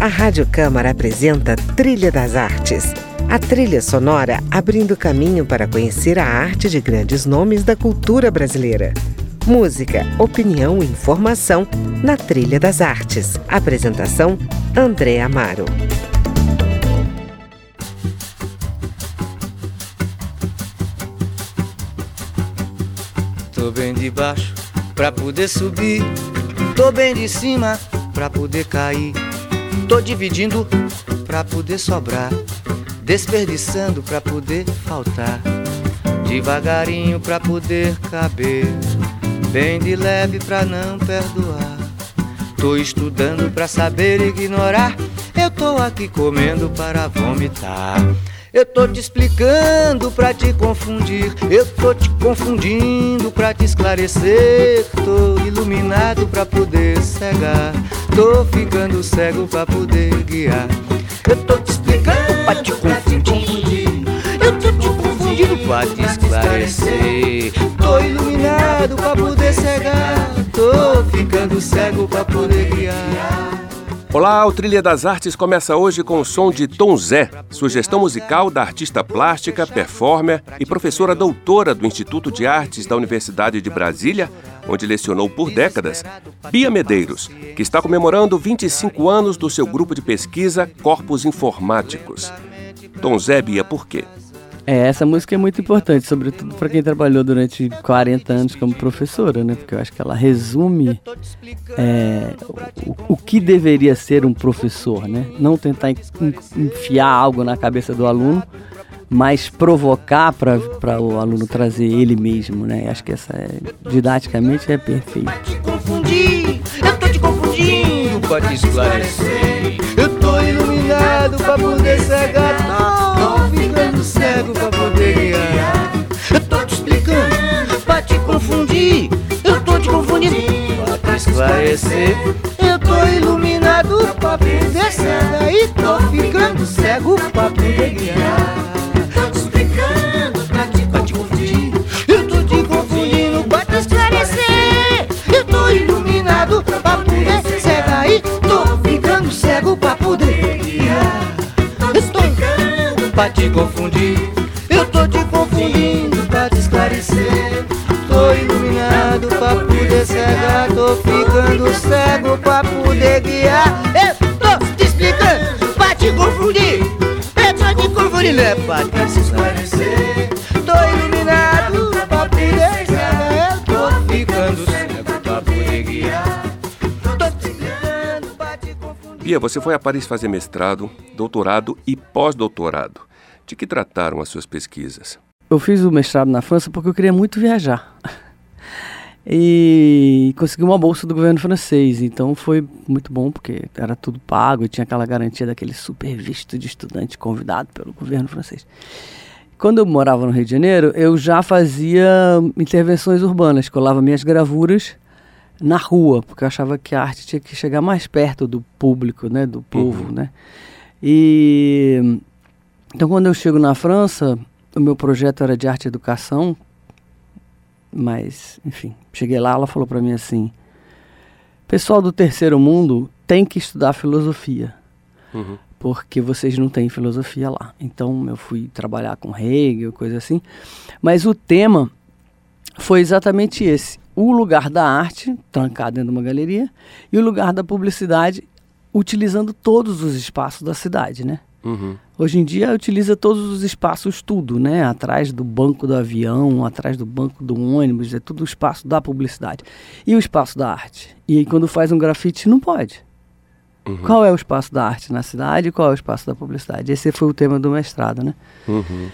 A Rádio Câmara apresenta Trilha das Artes. A trilha sonora abrindo caminho para conhecer a arte de grandes nomes da cultura brasileira. Música, opinião e informação na Trilha das Artes. Apresentação: André Amaro. Tô bem de baixo pra poder subir. Tô bem de cima pra poder cair. Tô dividindo pra poder sobrar. Desperdiçando pra poder faltar. Devagarinho pra poder caber. Bem de leve pra não perdoar. Tô estudando pra saber ignorar. Eu tô aqui comendo para vomitar. Eu tô te explicando pra te confundir. Eu tô te confundindo pra te esclarecer. Tô iluminado pra poder cegar. Tô ficando cego pra poder guiar. Eu tô te explicando pra te confundir. Eu tô te confundindo pra te esclarecer. Tô iluminado pra poder cegar. Tô ficando cego pra poder guiar. Olá, o Trilha das Artes começa hoje com o som de Tom Zé, sugestão musical da artista plástica, performer e professora doutora do Instituto de Artes da Universidade de Brasília, onde lecionou por décadas, Bia Medeiros, que está comemorando 25 anos do seu grupo de pesquisa Corpos Informáticos. Tom Zé, Bia, por quê? É, essa música é muito importante, sobretudo para quem trabalhou durante 40 anos como professora, né? Porque eu acho que ela resume é, o, o, que deveria ser um professor, né? Não tentar enfiar algo na cabeça do aluno, mas provocar para o aluno trazer ele mesmo, né? Acho que essa é, didaticamente é perfeito. Te confundir, eu tô te confundindo pra te esclarecer. Eu tô iluminado pra poder cegar ficando cego pra poder guiar. Eu tô te explicando pra te confundir. Eu tô te confundindo pra te esclarecer. Eu tô iluminado pra poder cega e tô ficando cego pra poder guiar. Pra te confundir. Eu tô te confundindo pra te esclarecer. Tô iluminado pra poder cegar. Tô ficando cego pra poder guiar. Eu tô te explicando pra te confundir. Eu tô te confundindo é pra te esclarecer. Tô iluminado pra poder cegar. Eu tô ficando cego pra poder guiar. Bia, você foi a Paris fazer mestrado, doutorado e pós-doutorado. De que trataram as suas pesquisas? Eu fiz o mestrado na França porque eu queria muito viajar. E consegui uma bolsa do governo francês, então foi muito bom porque era tudo pago e tinha aquela garantia daquele super visto de estudante convidado pelo governo francês. Quando eu morava no Rio de Janeiro, eu já fazia intervenções urbanas, colava minhas gravuras na rua, porque eu achava que a arte tinha que chegar mais perto do público, né, do povo, uhum. né? E então, quando eu chego na França, o meu projeto era de arte e educação, mas, enfim, cheguei lá, ela falou para mim assim: pessoal do terceiro mundo tem que estudar filosofia, uhum. porque vocês não têm filosofia lá. Então, eu fui trabalhar com Hegel, coisa assim, mas o tema foi exatamente esse: o lugar da arte, trancado dentro de uma galeria, e o lugar da publicidade, utilizando todos os espaços da cidade, né? Uhum. Hoje em dia utiliza todos os espaços, tudo, né? Atrás do banco do avião, atrás do banco do ônibus, é tudo o espaço da publicidade. E o espaço da arte? E aí quando faz um grafite, não pode. Uhum. Qual é o espaço da arte na cidade e qual é o espaço da publicidade? Esse foi o tema do mestrado, né? Uhum.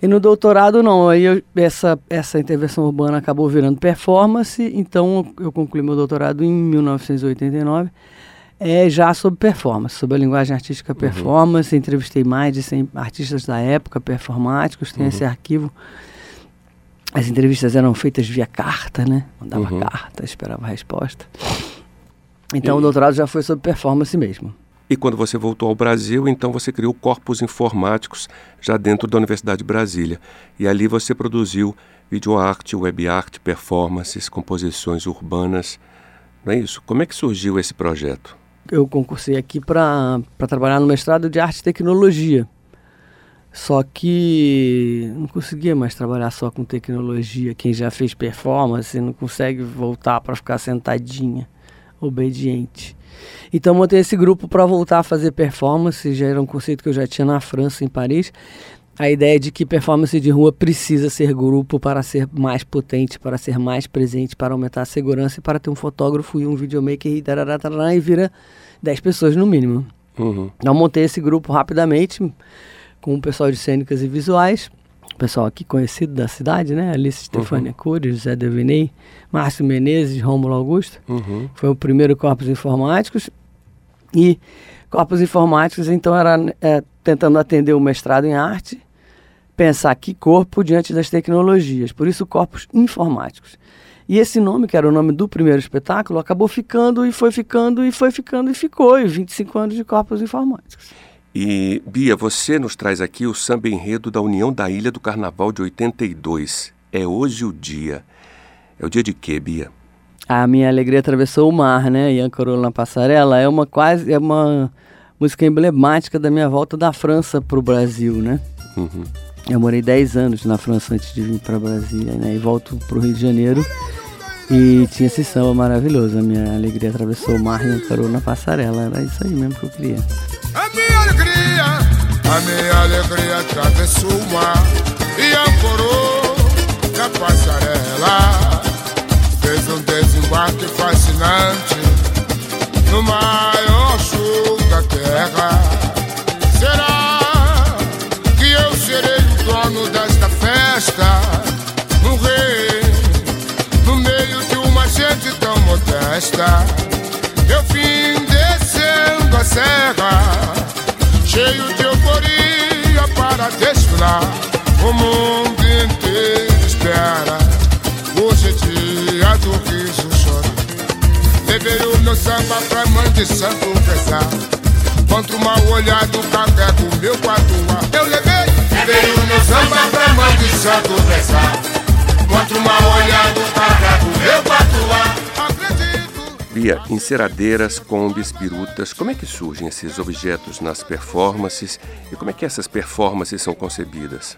E no doutorado não, aí eu, essa, essa intervenção urbana acabou virando performance, então eu concluí meu doutorado em 1989 é já sobre performance, sobre a linguagem artística uhum. performance. Uhum. Entrevistei mais de 100 artistas da época, performáticos, tem uhum. esse arquivo. As entrevistas eram feitas via carta, né? Mandava uhum. carta, esperava a resposta. Então e... o doutorado já foi sobre performance mesmo. E quando você voltou ao Brasil, então você criou corpos informáticos já dentro da Universidade de Brasília. E ali você produziu videoarte, web art, performances, composições urbanas. Não é isso? Como é que surgiu esse projeto? Eu concursei aqui para trabalhar no mestrado de arte e tecnologia. Só que não conseguia mais trabalhar só com tecnologia. Quem já fez performance não consegue voltar para ficar sentadinha, obediente. Então montei esse grupo para voltar a fazer performance, já era um conceito que eu já tinha na França, em Paris. A ideia de que performance de rua precisa ser grupo para ser mais potente, para ser mais presente, para aumentar a segurança e para ter um fotógrafo e um videomaker e, tarará, tarará, e vira 10 pessoas no mínimo. Uhum. Então montei esse grupo rapidamente com o pessoal de cênicas e visuais, pessoal aqui conhecido da cidade, né? Alice Stefania uhum. Cury, José Deviney, Márcio Menezes, Rômulo Augusto. Uhum. Foi o primeiro Corpos Informáticos. E Corpos Informáticos, então, era é, tentando atender o mestrado em arte, pensar que corpo diante das tecnologias. Por isso, Corpos Informáticos. E esse nome, que era o nome do primeiro espetáculo, acabou ficando e foi ficando e foi ficando e ficou. E 25 anos de Corpos Informáticos. E, Bia, você nos traz aqui o samba enredo da União da Ilha do Carnaval de 82. É hoje o dia. É o dia de quê, Bia? A minha alegria atravessou o mar, né? E ancorou na passarela. É uma quase é uma música emblemática da minha volta da França para o Brasil, né? Uhum. Eu morei 10 anos na França antes de vir para Brasília, né? E volto para o Rio de Janeiro. E tinha esse samba maravilhoso. A minha alegria atravessou o mar e ancorou na passarela. Era isso aí mesmo que eu queria. A minha alegria, a minha alegria atravessou o mar e ancorou na passarela. Desembarque fascinante no maior show da terra. Será que eu serei o dono desta festa? Um rei no meio de uma gente tão modesta. Eu vim descendo a serra cheio de euforia para desfilar. O mundo inteiro espera. Hoje é dia do riso choro. Levei o meu samba pra mãe de santo pesar. Contra o mal olhado, carrego meu patuá. Eu levei, levei o meu samba pra mãe de santo pesar. Contra o mal olhado, carrego meu patuá. Bia, enceradeiras, combis, pirutas, como é que surgem esses objetos nas performances e como é que essas performances são concebidas?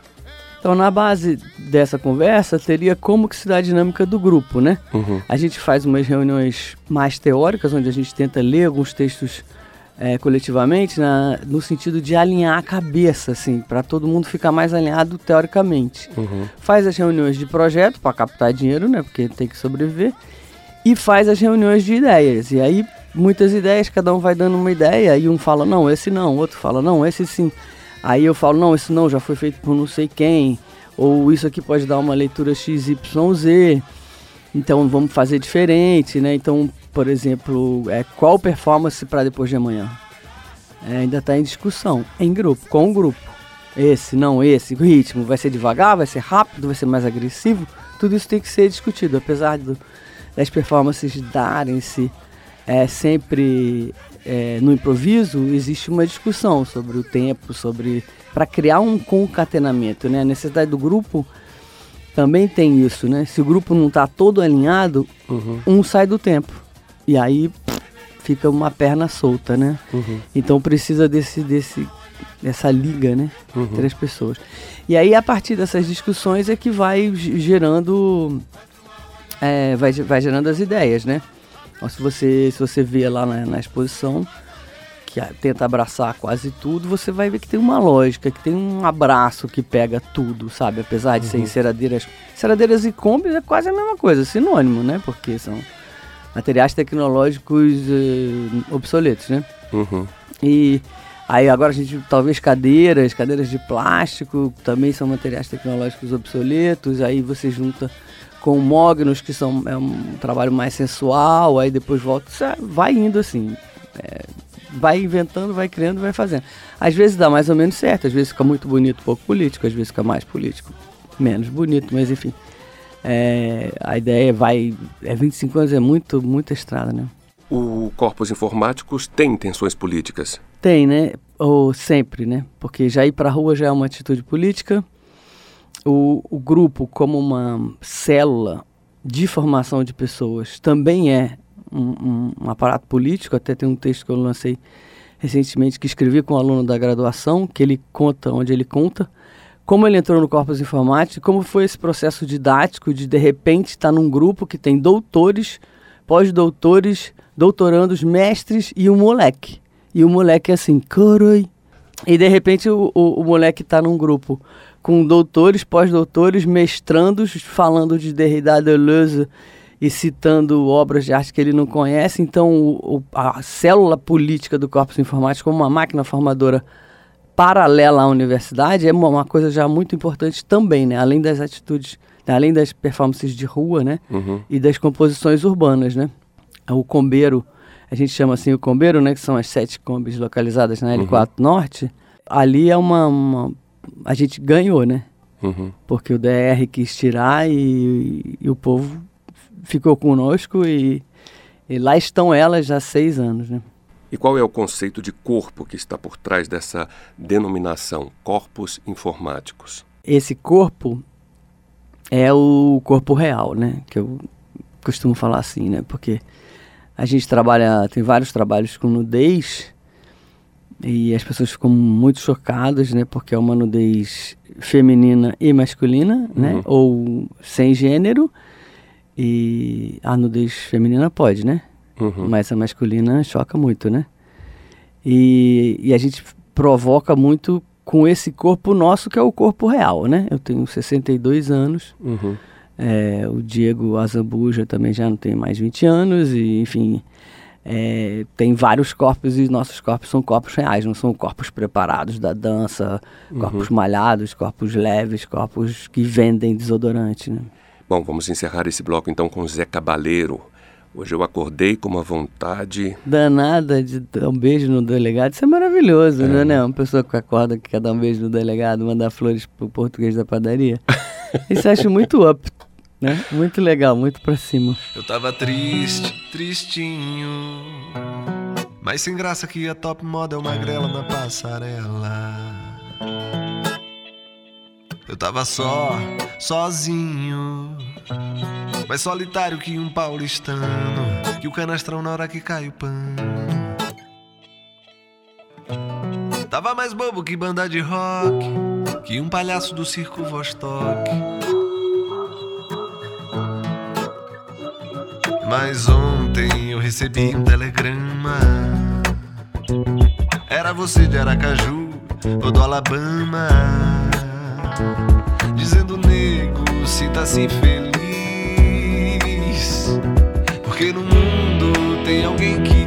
Então, na base dessa conversa, teria como que se dá a dinâmica do grupo, né? Uhum. A gente faz umas reuniões mais teóricas, onde a gente tenta ler alguns textos é, coletivamente, na, no sentido de alinhar a cabeça, assim, para todo mundo ficar mais alinhado teoricamente. Uhum. Faz as reuniões de projeto para captar dinheiro, né? Porque tem que sobreviver e faz as reuniões de ideias. E aí, muitas ideias, cada um vai dando uma ideia, e um fala, não, esse não, outro fala, não, esse sim. Aí eu falo, não, esse não, já foi feito por não sei quem, ou isso aqui pode dar uma leitura XYZ, então vamos fazer diferente, né? Então, por exemplo, é, qual performance para depois de amanhã? É, ainda está em discussão, em grupo, com o grupo. Esse, não, esse, o ritmo vai ser devagar, vai ser rápido, vai ser mais agressivo, tudo isso tem que ser discutido, apesar do, das performances darem-se é, sempre é, no improviso, existe uma discussão sobre o tempo, sobre para criar um concatenamento, né? A necessidade do grupo também tem isso, né? Se o grupo não está todo alinhado, uhum. um sai do tempo e aí fica uma perna solta, né? Uhum. Então precisa desse desse dessa liga, né, uhum. entre as pessoas. E aí a partir dessas discussões é que vai gerando é, vai, vai gerando as ideias, né? Então, se você, se você vê lá na, na exposição, que tenta abraçar quase tudo, você vai ver que tem uma lógica, que tem um abraço que pega tudo, sabe? Apesar de uhum. ser enceradeiras. Enceradeiras e combis é quase a mesma coisa, sinônimo, né? Porque são materiais tecnológicos uh, obsoletos, né? Uhum. E aí agora a gente, talvez cadeiras, cadeiras de plástico, também são materiais tecnológicos obsoletos, aí você junta com mognos, que são é um trabalho mais sensual, aí depois volta. É, vai indo assim. É, vai inventando, vai criando, vai fazendo. Às vezes dá mais ou menos certo, às vezes fica muito bonito, pouco político, às vezes fica mais político, menos bonito, mas enfim. É, a ideia vai. É 25 anos, é muito, muita estrada, né? O Corpos Informáticos tem intenções políticas? Tem, né? Ou sempre, né? Porque já ir para a rua já é uma atitude política o, o grupo como uma célula de formação de pessoas também é um, um, aparato político. Até tem um texto que eu lancei recentemente que escrevi com um aluno da graduação, que ele conta, onde ele conta como ele entrou no Corpus Informática, como foi esse processo didático de de repente estar num grupo que tem doutores, pós-doutores, doutorandos, mestres e um moleque. E o moleque é assim, coroi. E de repente o, o, o moleque está num grupo com doutores, pós-doutores, mestrandos, falando de Derrida, Deleuze e citando obras de arte que ele não conhece. Então, o, a célula política do corpus informático, como uma máquina formadora paralela à universidade, é uma, uma coisa já muito importante também, né? Além das atitudes, além das performances de rua, né? Uhum. E das composições urbanas, né? O combeiro, a gente chama assim o combeiro, né? Que são as sete combis localizadas na L4 uhum. Norte. Ali é uma, uma, A gente ganhou, né? Uhum. Porque o DR quis tirar e, e o povo ficou conosco e, e, lá estão elas há seis anos, né? E qual é o conceito de corpo que está por trás dessa denominação, corpos informáticos? Esse corpo é o corpo real, né? Que eu costumo falar assim, né? Porque a gente trabalha, tem vários trabalhos com nudez e as pessoas ficam muito chocadas, né? Porque é uma nudez feminina e masculina, né? uhum. né? Ou sem gênero. E a nudez feminina pode, né? Uhum. Mas a masculina choca muito, né? E, e a gente provoca muito com esse corpo nosso, que é o corpo real, né? Eu tenho 62 anos. Uhum. É, o Diego Azambuja também já não tem mais 20 anos. E, enfim, é, tem vários corpos e nossos corpos são corpos reais, não são corpos preparados da dança, uhum. corpos malhados, corpos leves, corpos que vendem desodorante, né? Bom, vamos encerrar esse bloco então com Zé Cabaleiro. Hoje eu acordei com uma vontade. Danada de dar um beijo no delegado. Isso é maravilhoso, é. né? Uma pessoa que acorda que quer dar um beijo no delegado, mandar flores pro português da padaria. Isso eu acho muito up, né? Muito legal, muito pra cima. Eu tava triste, tristinho. Mas sem graça que a top model magrela na passarela. Eu tava só, sozinho. Mais solitário que um paulistano. Que o canastrão na hora que cai o pano. Tava mais bobo que banda de rock. Que um palhaço do circo Vostok. Mas ontem eu recebi um telegrama. Era você de Aracaju ou do Alabama dizendo nego, sinta-se feliz. Porque no mundo tem alguém que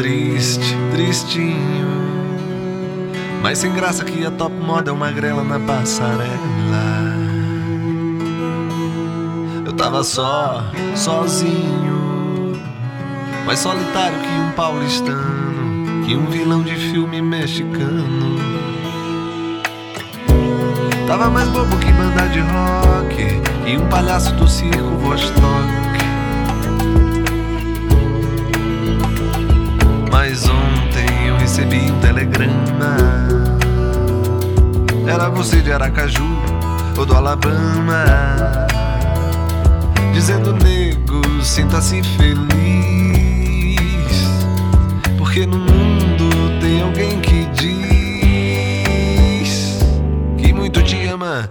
triste, tristinho. Mas sem graça que a top moda é uma grela na passarela. Eu tava só, sozinho. Mais solitário que um paulistano. Que um vilão de filme mexicano. Tava mais bobo que banda de rock. E um palhaço do circo Vostok. Recebi um telegrama. Era você de Aracaju ou do Alabama. Dizendo, nego, sinta-se feliz. Porque no mundo tem alguém que diz que muito te ama,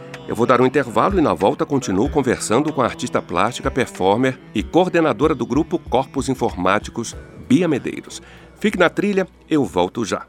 Eu vou dar um intervalo e na volta continuo conversando com a artista plástica, performer e coordenadora do grupo Corpos Informáticos, Bia Medeiros. Fique na trilha, eu volto já.